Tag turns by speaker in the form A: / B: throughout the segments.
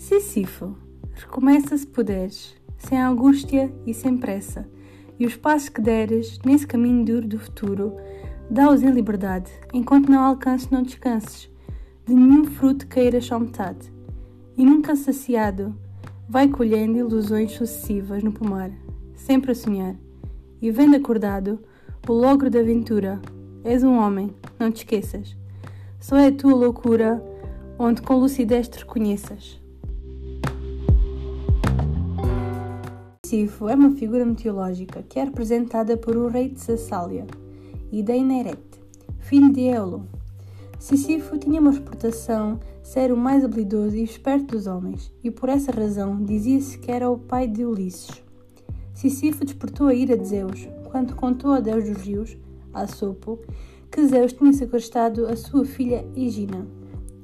A: Sísifo, recomeça se puderes, sem angústia e sem pressa, e os passos que deres nesse caminho duro do futuro, dá-os em liberdade, enquanto não alcances, não descanses, de nenhum fruto queiras só metade, e nunca saciado, vai colhendo ilusões sucessivas no pomar, sempre a sonhar, e vendo acordado o logro da aventura, és um homem, não te esqueças, só é a tua loucura onde com lucidez te reconheças. Sísifo é uma figura mitológica que é representada por o rei de Sassália e Deineret, filho de Eolo. Sísifo tinha uma reputação ser o mais habilidoso e esperto dos homens, e por essa razão dizia-se que era o pai de Ulisses. Sísifo despertou a ira de Zeus quando contou a Deus dos rios, a Sopo, que Zeus tinha sequestrado a sua filha Higina.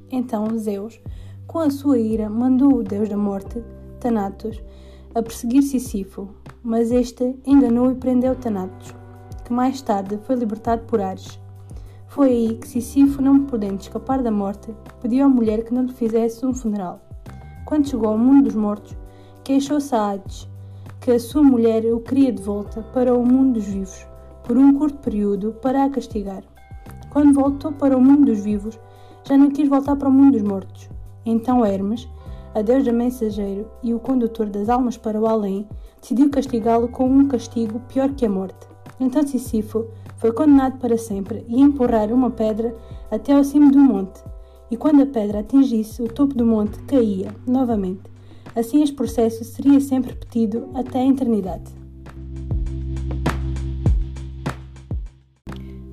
A: Então Zeus, com a sua ira, mandou o deus da morte, Thanatos, a perseguir Sísifo, mas este enganou e prendeu Thanatos, que mais tarde foi libertado por Ares. Foi aí que Sísifo, não podendo escapar da morte, pediu à mulher que não lhe fizesse um funeral. Quando chegou ao mundo dos mortos, queixou-se a Hades que a sua mulher o queria de volta para o mundo dos vivos, por um curto período, para a castigar. Quando voltou para o mundo dos vivos, já não quis voltar para o mundo dos mortos. Então Hermes, a deusa mensageiro e o condutor das almas para o além, decidiu castigá-lo com um castigo pior que a morte. Então Sísifo foi condenado para sempre e empurrar uma pedra até ao cimo do monte. E quando a pedra atingisse o topo do monte, caía novamente. Assim, este processo seria sempre repetido até a eternidade.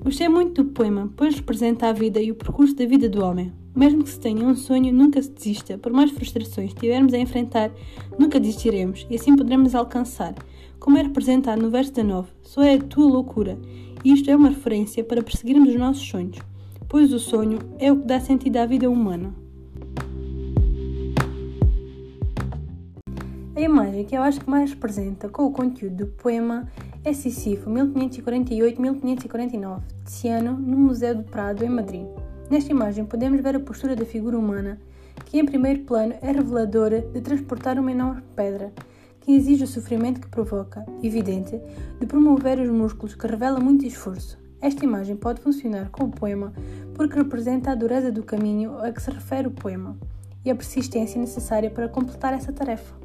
A: Gostei muito do poema, pois representa a vida e o percurso da vida do homem. Mesmo que se tenha um sonho, nunca se desista. Por mais frustrações tivermos a enfrentar, nunca desistiremos e assim poderemos alcançar. Como é representado no verso 19, só é a tua loucura. E isto é uma referência para perseguirmos os nossos sonhos, pois o sonho é o que dá sentido à vida humana. A imagem que eu acho que mais representa com o conteúdo do poema Sísifo 1548-1549, de Ciano, no Museu do Prado, em Madrid. Nesta imagem podemos ver a postura da figura humana, que em primeiro plano é reveladora de transportar uma enorme pedra, que exige o sofrimento que provoca, evidente, de promover os músculos que revela muito esforço. Esta imagem pode funcionar com o poema porque representa a dureza do caminho a que se refere o poema e a persistência necessária para completar essa tarefa.